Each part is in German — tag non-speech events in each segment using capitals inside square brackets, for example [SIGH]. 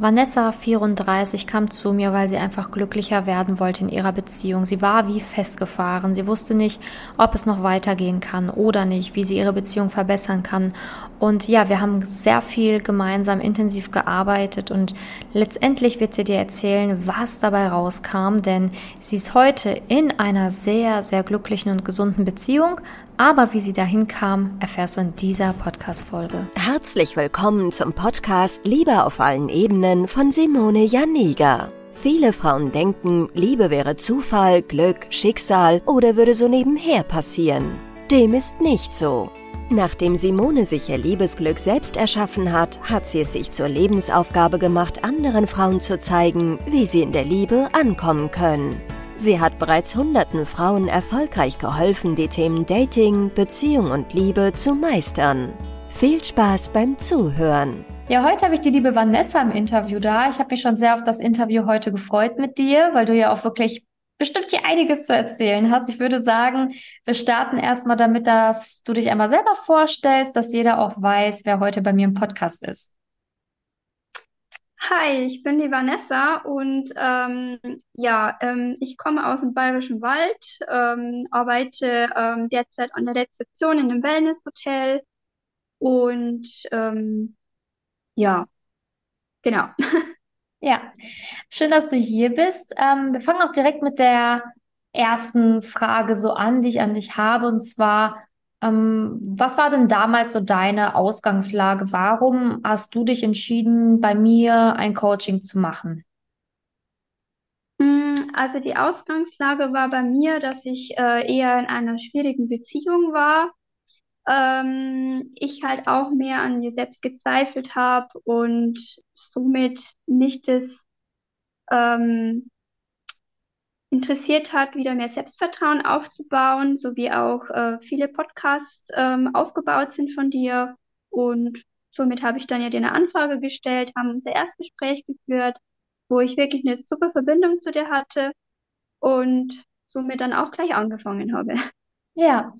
Vanessa 34 kam zu mir, weil sie einfach glücklicher werden wollte in ihrer Beziehung. Sie war wie festgefahren. Sie wusste nicht, ob es noch weitergehen kann oder nicht, wie sie ihre Beziehung verbessern kann. Und ja, wir haben sehr viel gemeinsam intensiv gearbeitet und letztendlich wird sie dir erzählen, was dabei rauskam, denn sie ist heute in einer sehr, sehr glücklichen und gesunden Beziehung, aber wie sie dahin kam, erfährst du in dieser Podcast-Folge. Herzlich willkommen zum Podcast Liebe auf allen Ebenen von Simone Janiga. Viele Frauen denken, Liebe wäre Zufall, Glück, Schicksal oder würde so nebenher passieren. Dem ist nicht so. Nachdem Simone sich ihr Liebesglück selbst erschaffen hat, hat sie es sich zur Lebensaufgabe gemacht, anderen Frauen zu zeigen, wie sie in der Liebe ankommen können. Sie hat bereits hunderten Frauen erfolgreich geholfen, die Themen Dating, Beziehung und Liebe zu meistern. Viel Spaß beim Zuhören. Ja, heute habe ich die liebe Vanessa im Interview da. Ich habe mich schon sehr auf das Interview heute gefreut mit dir, weil du ja auch wirklich bestimmt hier einiges zu erzählen hast. Ich würde sagen, wir starten erstmal damit, dass du dich einmal selber vorstellst, dass jeder auch weiß, wer heute bei mir im Podcast ist. Hi, ich bin die Vanessa und ähm, ja, ähm, ich komme aus dem Bayerischen Wald, ähm, arbeite ähm, derzeit an der Rezeption in einem Wellnesshotel und ähm, ja, genau. [LAUGHS] Ja, schön, dass du hier bist. Ähm, wir fangen auch direkt mit der ersten Frage so an, die ich an dich habe, und zwar, was war denn damals so deine Ausgangslage? Warum hast du dich entschieden, bei mir ein Coaching zu machen? Mm, also die Ausgangslage war bei mir, dass ich äh, eher in einer schwierigen Beziehung war. Ähm, ich halt auch mehr an mir selbst gezweifelt habe und somit nicht das ähm, interessiert hat, wieder mehr Selbstvertrauen aufzubauen, so wie auch äh, viele Podcasts ähm, aufgebaut sind von dir. Und somit habe ich dann ja dir eine Anfrage gestellt, haben unser Erstgespräch geführt, wo ich wirklich eine super Verbindung zu dir hatte und somit dann auch gleich angefangen habe. Ja,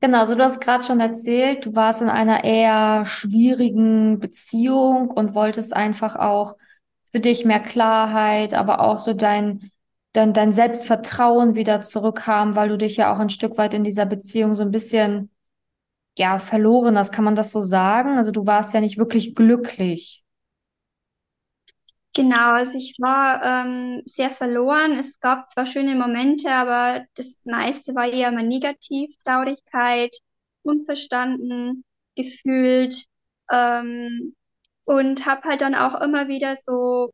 genau. Also du hast gerade schon erzählt, du warst in einer eher schwierigen Beziehung und wolltest einfach auch für dich mehr Klarheit, aber auch so dein dein, dein Selbstvertrauen wieder zurückhaben, weil du dich ja auch ein Stück weit in dieser Beziehung so ein bisschen, ja, verloren hast. Kann man das so sagen? Also du warst ja nicht wirklich glücklich. Genau, also ich war ähm, sehr verloren. Es gab zwar schöne Momente, aber das meiste war eher mal negativ, Traurigkeit, unverstanden, gefühlt ähm, und habe halt dann auch immer wieder so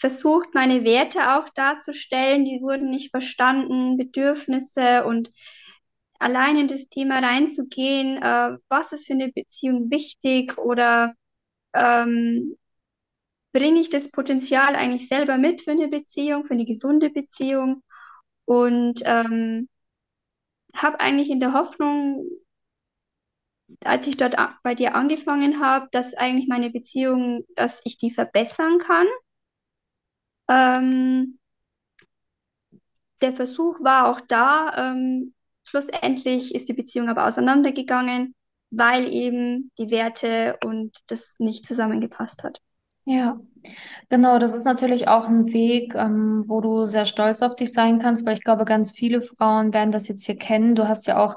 versucht, meine Werte auch darzustellen. Die wurden nicht verstanden, Bedürfnisse und allein in das Thema reinzugehen, äh, was ist für eine Beziehung wichtig oder ähm, bringe ich das Potenzial eigentlich selber mit für eine Beziehung, für eine gesunde Beziehung und ähm, habe eigentlich in der Hoffnung, als ich dort bei dir angefangen habe, dass eigentlich meine Beziehung, dass ich die verbessern kann ähm, der Versuch war auch da. Ähm, schlussendlich ist die Beziehung aber auseinandergegangen, weil eben die Werte und das nicht zusammengepasst hat. Ja, genau. Das ist natürlich auch ein Weg, ähm, wo du sehr stolz auf dich sein kannst, weil ich glaube, ganz viele Frauen werden das jetzt hier kennen. Du hast ja auch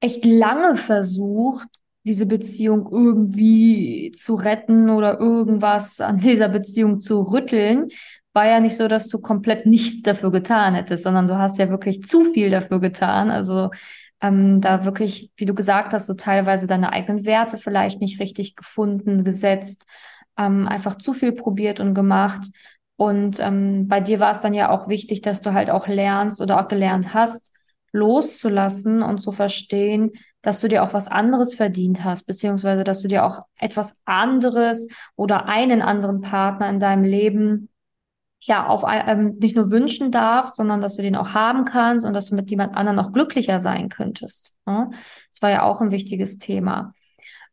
echt lange versucht, diese Beziehung irgendwie zu retten oder irgendwas an dieser Beziehung zu rütteln war ja nicht so, dass du komplett nichts dafür getan hättest, sondern du hast ja wirklich zu viel dafür getan. Also ähm, da wirklich, wie du gesagt hast, so teilweise deine eigenen Werte vielleicht nicht richtig gefunden, gesetzt, ähm, einfach zu viel probiert und gemacht. Und ähm, bei dir war es dann ja auch wichtig, dass du halt auch lernst oder auch gelernt hast, loszulassen und zu verstehen, dass du dir auch was anderes verdient hast, beziehungsweise dass du dir auch etwas anderes oder einen anderen Partner in deinem Leben ja, auf ähm, nicht nur wünschen darfst, sondern dass du den auch haben kannst und dass du mit jemand anderem auch glücklicher sein könntest. Ne? Das war ja auch ein wichtiges Thema.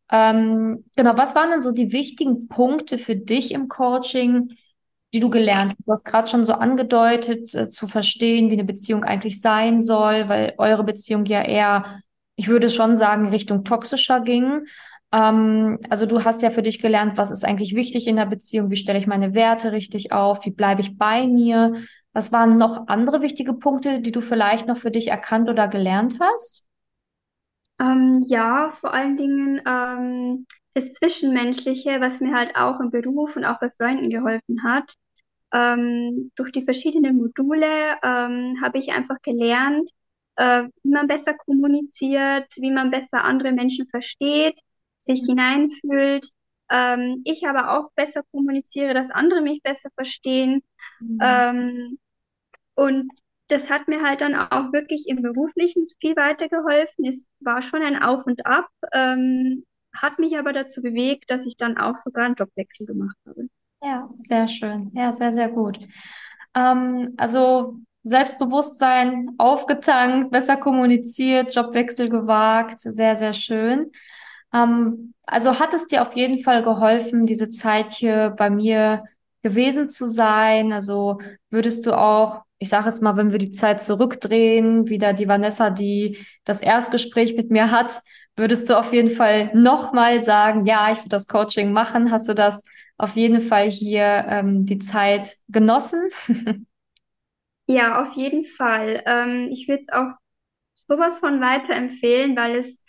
Ähm, genau, was waren denn so die wichtigen Punkte für dich im Coaching, die du gelernt hast? Du hast gerade schon so angedeutet, äh, zu verstehen, wie eine Beziehung eigentlich sein soll, weil eure Beziehung ja eher, ich würde schon sagen, Richtung toxischer ging. Ähm, also du hast ja für dich gelernt, was ist eigentlich wichtig in der Beziehung, wie stelle ich meine Werte richtig auf, wie bleibe ich bei mir. Was waren noch andere wichtige Punkte, die du vielleicht noch für dich erkannt oder gelernt hast? Ähm, ja, vor allen Dingen ähm, das Zwischenmenschliche, was mir halt auch im Beruf und auch bei Freunden geholfen hat. Ähm, durch die verschiedenen Module ähm, habe ich einfach gelernt, äh, wie man besser kommuniziert, wie man besser andere Menschen versteht, sich hineinfühlt. Ähm, ich aber auch besser kommuniziere, dass andere mich besser verstehen. Mhm. Ähm, und das hat mir halt dann auch wirklich im Beruflichen viel weitergeholfen. Es war schon ein Auf und Ab, ähm, hat mich aber dazu bewegt, dass ich dann auch sogar einen Jobwechsel gemacht habe. Ja, sehr schön. Ja, sehr, sehr gut. Ähm, also Selbstbewusstsein aufgetankt, besser kommuniziert, Jobwechsel gewagt, sehr, sehr schön. Ähm, also hat es dir auf jeden Fall geholfen, diese Zeit hier bei mir gewesen zu sein? Also würdest du auch, ich sage jetzt mal, wenn wir die Zeit zurückdrehen, wieder die Vanessa, die das Erstgespräch mit mir hat, würdest du auf jeden Fall nochmal sagen, ja, ich würde das Coaching machen? Hast du das auf jeden Fall hier ähm, die Zeit genossen? [LAUGHS] Ja, auf jeden Fall. Ähm, ich würde es auch sowas von weiterempfehlen, weil es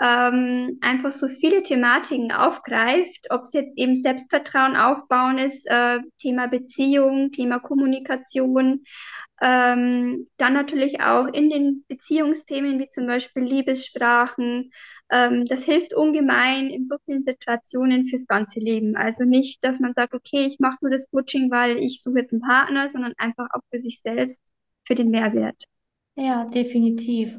ähm, einfach so viele Thematiken aufgreift, ob es jetzt eben Selbstvertrauen aufbauen ist, äh, Thema Beziehung, Thema Kommunikation, ähm, dann natürlich auch in den Beziehungsthemen wie zum Beispiel Liebessprachen. Ähm, das hilft ungemein in so vielen Situationen fürs ganze Leben. Also nicht, dass man sagt, okay, ich mache nur das Coaching, weil ich suche jetzt einen Partner, sondern einfach auch für sich selbst, für den Mehrwert. Ja, definitiv.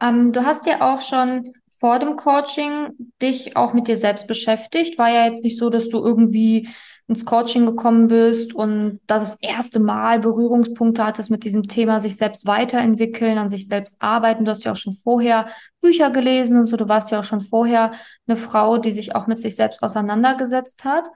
Ähm, du hast ja auch schon vor dem Coaching dich auch mit dir selbst beschäftigt. War ja jetzt nicht so, dass du irgendwie ins Coaching gekommen bist und das, das erste Mal Berührungspunkte hattest mit diesem Thema sich selbst weiterentwickeln, an sich selbst arbeiten. Du hast ja auch schon vorher Bücher gelesen und so. Du warst ja auch schon vorher eine Frau, die sich auch mit sich selbst auseinandergesetzt hat.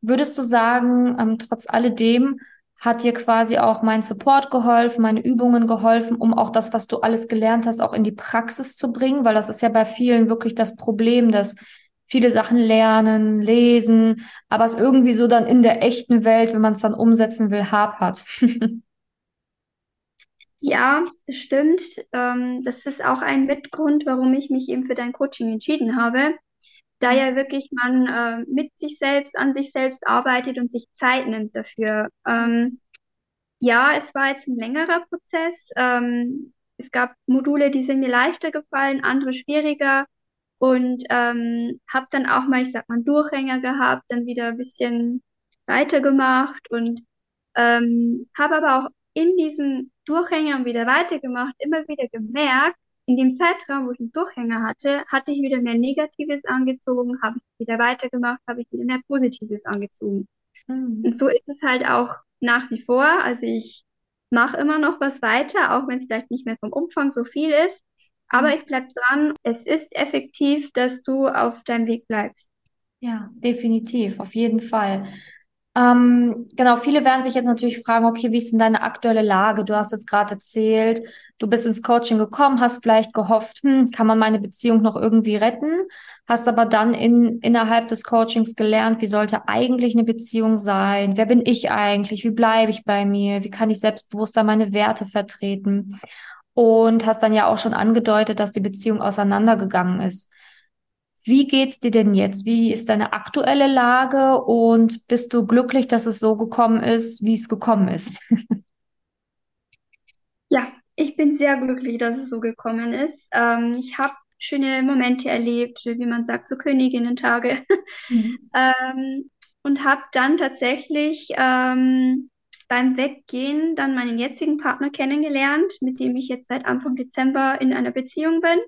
Würdest du sagen, ähm, trotz alledem, hat dir quasi auch mein Support geholfen, meine Übungen geholfen, um auch das, was du alles gelernt hast, auch in die Praxis zu bringen, weil das ist ja bei vielen wirklich das Problem, dass viele Sachen lernen, lesen, aber es irgendwie so dann in der echten Welt, wenn man es dann umsetzen will, hapert. [LAUGHS] Ja, das stimmt. Ähm, das ist auch ein Mitgrund, warum ich mich eben für dein Coaching entschieden habe, da ja wirklich man äh, mit sich selbst, an sich selbst arbeitet und sich Zeit nimmt dafür. Ähm, ja, es war jetzt ein längerer Prozess. Ähm, es gab Module, die sind mir leichter gefallen, andere schwieriger und ähm, habe dann auch mal, ich sag mal, einen Durchhänger gehabt, dann wieder ein bisschen weitergemacht und ähm, habe aber auch in diesen Durchhängern wieder weitergemacht, immer wieder gemerkt, in dem Zeitraum, wo ich einen Durchhänger hatte, hatte ich wieder mehr Negatives angezogen, habe ich wieder weitergemacht, habe ich wieder mehr Positives angezogen. Mhm. Und so ist es halt auch nach wie vor. Also ich mache immer noch was weiter, auch wenn es vielleicht nicht mehr vom Umfang so viel ist. Aber mhm. ich bleibe dran. Es ist effektiv, dass du auf deinem Weg bleibst. Ja, definitiv, auf jeden Fall. Ähm, genau, viele werden sich jetzt natürlich fragen, okay, wie ist denn deine aktuelle Lage? Du hast jetzt gerade erzählt, du bist ins Coaching gekommen, hast vielleicht gehofft, hm, kann man meine Beziehung noch irgendwie retten? Hast aber dann in, innerhalb des Coachings gelernt, wie sollte eigentlich eine Beziehung sein? Wer bin ich eigentlich? Wie bleibe ich bei mir? Wie kann ich selbstbewusster meine Werte vertreten? Und hast dann ja auch schon angedeutet, dass die Beziehung auseinandergegangen ist. Wie geht's dir denn jetzt? Wie ist deine aktuelle Lage und bist du glücklich, dass es so gekommen ist, wie es gekommen ist? [LAUGHS] Ja, ich bin sehr glücklich, dass es so gekommen ist. Ähm, ich habe schöne Momente erlebt, wie man sagt, so Königinnen-Tage. [LAUGHS] Mhm. ähm, und habe dann tatsächlich ähm, beim Weggehen dann meinen jetzigen Partner kennengelernt, mit dem ich jetzt seit Anfang Dezember in einer Beziehung bin.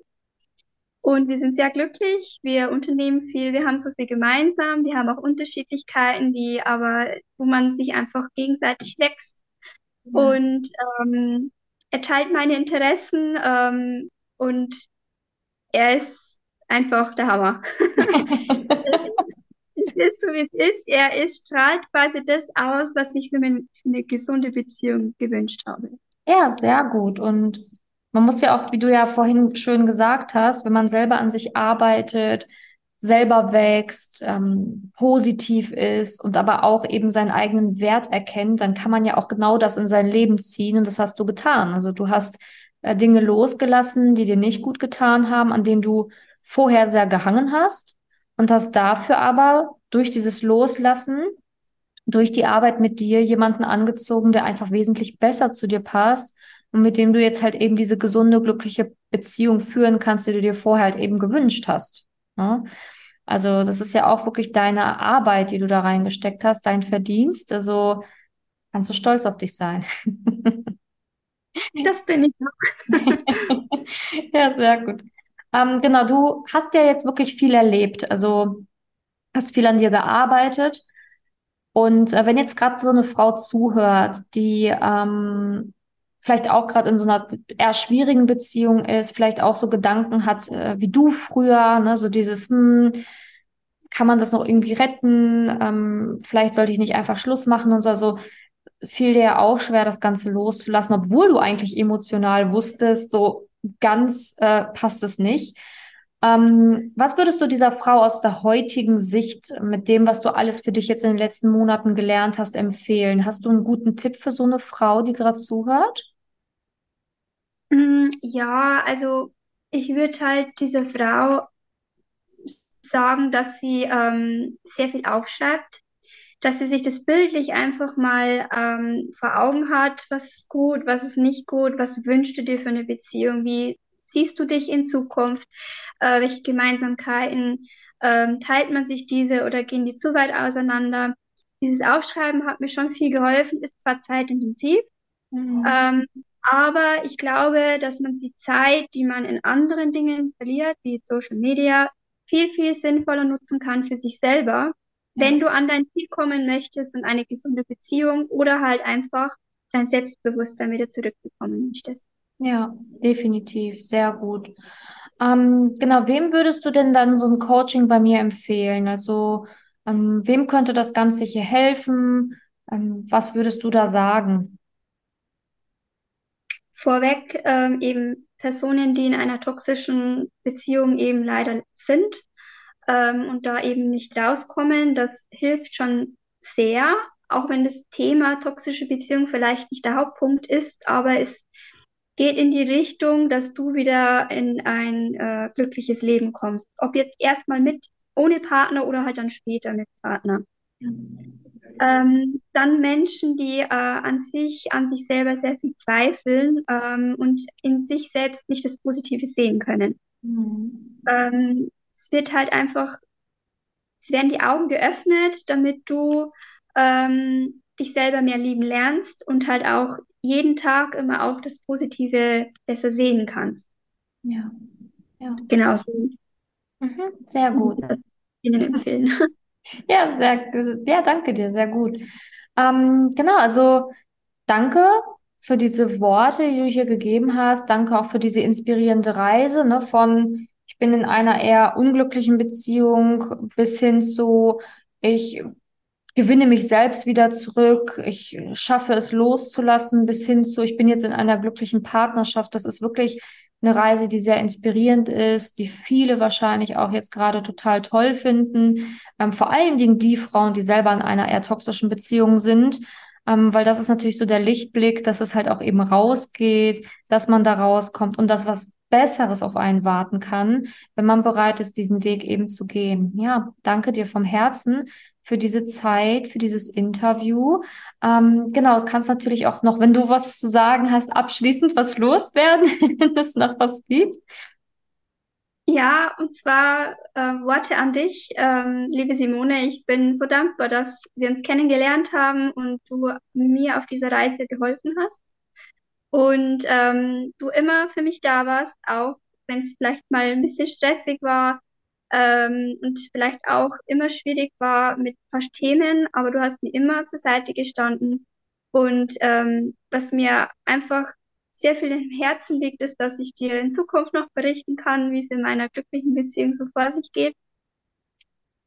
Und wir sind sehr glücklich, wir unternehmen viel, wir haben so viel gemeinsam, wir haben auch Unterschiedlichkeiten, die aber, wo man sich einfach gegenseitig wächst. Ja. Und ähm, er teilt meine Interessen ähm, und er ist einfach der Hammer. [LAUGHS] es ist so, wie es ist. Er ist, strahlt quasi das aus, was ich für, meine, für eine gesunde Beziehung gewünscht habe. Ja, sehr gut. Und man muss ja auch, wie du ja vorhin schön gesagt hast, wenn man selber an sich arbeitet, selber wächst, ähm, positiv ist und aber auch eben seinen eigenen Wert erkennt, dann kann man ja auch genau das in sein Leben ziehen und das hast du getan. Also du hast äh, Dinge losgelassen, die dir nicht gut getan haben, an denen du vorher sehr gehangen hast und hast dafür aber durch dieses Loslassen, durch die Arbeit mit dir jemanden angezogen, der einfach wesentlich besser zu dir passt und mit dem du jetzt halt eben diese gesunde, glückliche Beziehung führen kannst, die du dir vorher halt eben gewünscht hast. Ja? Also das ist ja auch wirklich deine Arbeit, die du da reingesteckt hast, dein Verdienst. Also kannst du stolz auf dich sein. Das bin ich. [LAUGHS] Ja, sehr gut. Ähm, genau, du hast ja jetzt wirklich viel erlebt. Also hast viel an dir gearbeitet. Und äh, wenn jetzt gerade so eine Frau zuhört, die ähm, vielleicht auch gerade in so einer eher schwierigen Beziehung ist, vielleicht auch so Gedanken hat äh, wie du früher, ne, so dieses, hm, kann man das noch irgendwie retten? Ähm, vielleicht sollte ich nicht einfach Schluss machen und so. Also fiel dir ja auch schwer, das Ganze loszulassen, obwohl du eigentlich emotional wusstest, so ganz äh, passt es nicht. Ähm, was würdest du dieser Frau aus der heutigen Sicht mit dem, was du alles für dich jetzt in den letzten Monaten gelernt hast, empfehlen? Hast du einen guten Tipp für so eine Frau, die gerade zuhört? Mm, Ja, also ich würde halt dieser Frau sagen, dass sie ähm, sehr viel aufschreibt, dass sie sich das bildlich einfach mal ähm, vor Augen hat, was ist gut, was ist nicht gut, was wünschst du dir für eine Beziehung, wie siehst du dich in Zukunft, äh, welche Gemeinsamkeiten ähm, teilt man sich diese oder gehen die zu weit auseinander. Dieses Aufschreiben hat mir schon viel geholfen, ist zwar zeitintensiv, Mhm. ähm, aber ich glaube, dass man die Zeit, die man in anderen Dingen verliert, wie Social Media, viel, viel sinnvoller nutzen kann für sich selber, wenn du an dein Ziel kommen möchtest und eine gesunde Beziehung oder halt einfach dein Selbstbewusstsein wieder zurückbekommen möchtest. Ja, definitiv, sehr gut. Ähm, genau, wem würdest du denn dann so ein Coaching bei mir empfehlen? Also, ähm, wem könnte das Ganze hier helfen? Ähm, was würdest du da sagen? Vorweg ähm, eben Personen, die in einer toxischen Beziehung eben leider sind ähm, und da eben nicht rauskommen, das hilft schon sehr, auch wenn das Thema toxische Beziehung vielleicht nicht der Hauptpunkt ist, aber es geht in die Richtung, dass du wieder in ein äh, glückliches Leben kommst. Ob jetzt erstmal mit, ohne Partner oder halt dann später mit Partner. Ähm, dann Menschen, die äh, an sich, an sich selber sehr viel zweifeln ähm, und in sich selbst nicht das Positive sehen können. Mhm. Ähm, es wird halt einfach, es werden die Augen geöffnet, damit du ähm, dich selber mehr lieben lernst und halt auch jeden Tag immer auch das Positive besser sehen kannst. Ja, ja. Genauso Mhm. Sehr gut. Ihnen empfehlen. [LAUGHS] Ja, sehr, ja, danke dir, sehr gut. Ähm, genau, also danke für diese Worte, die du hier gegeben hast. Danke auch für diese inspirierende Reise, ne, von ich bin in einer eher unglücklichen Beziehung bis hin zu ich gewinne mich selbst wieder zurück, ich schaffe es loszulassen, bis hin zu, ich bin jetzt in einer glücklichen Partnerschaft. Das ist wirklich eine Reise, die sehr inspirierend ist, die viele wahrscheinlich auch jetzt gerade total toll finden. Ähm, vor allen Dingen die Frauen, die selber in einer eher toxischen Beziehung sind. Ähm, weil das ist natürlich so der Lichtblick, dass es halt auch eben rausgeht, dass man da rauskommt und dass was Besseres auf einen warten kann, wenn man bereit ist, diesen Weg eben zu gehen. Ja, danke dir vom Herzen für diese Zeit, für dieses Interview. Ähm, genau, kannst natürlich auch noch, wenn du was zu sagen hast, abschließend was loswerden, [LAUGHS] wenn es noch was gibt. Ja, und zwar äh, Worte an dich, ähm, liebe Simone. Ich bin so dankbar, dass wir uns kennengelernt haben und du mir auf dieser Reise geholfen hast. Und ähm, du immer für mich da warst, auch wenn es vielleicht mal ein bisschen stressig war ähm, und vielleicht auch immer schwierig war mit paar Themen, aber du hast mir immer zur Seite gestanden. Und ähm, was mir einfach sehr viel im Herzen liegt, ist, dass ich dir in Zukunft noch berichten kann, wie es in meiner glücklichen Beziehung so vor sich geht.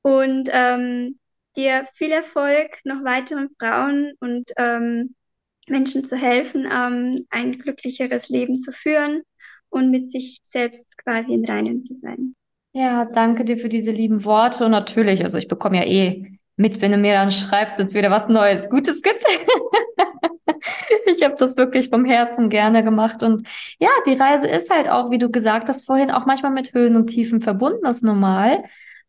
Und ähm, dir viel Erfolg, noch weiteren Frauen und ähm, Menschen zu helfen, ähm, ein glücklicheres Leben zu führen und mit sich selbst quasi im Reinen zu sein. Ja, danke dir für diese lieben Worte. Und natürlich, also ich bekomme ja eh mit, wenn du mir dann schreibst, wenn es wieder was Neues, Gutes gibt. [LAUGHS] ich habe das wirklich vom Herzen gerne gemacht. Und ja, die Reise ist halt auch, wie du gesagt hast vorhin, auch manchmal mit Höhen und Tiefen verbunden, das ist normal.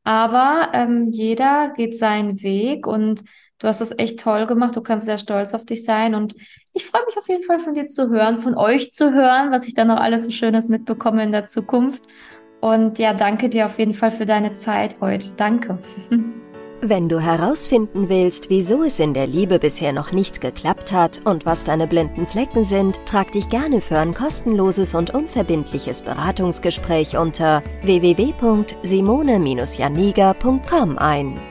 Aber ähm, jeder geht seinen Weg und du hast das echt toll gemacht. Du kannst sehr stolz auf dich sein. Und ich freue mich auf jeden Fall von dir zu hören, von euch zu hören, was ich dann noch alles so Schönes mitbekomme in der Zukunft. Und ja, danke dir auf jeden Fall für deine Zeit heute. Danke. [LAUGHS] Wenn du herausfinden willst, wieso es in der Liebe bisher noch nicht geklappt hat und was deine blinden Flecken sind, trag dich gerne für ein kostenloses und unverbindliches Beratungsgespräch unter www.simone-janiga.com ein.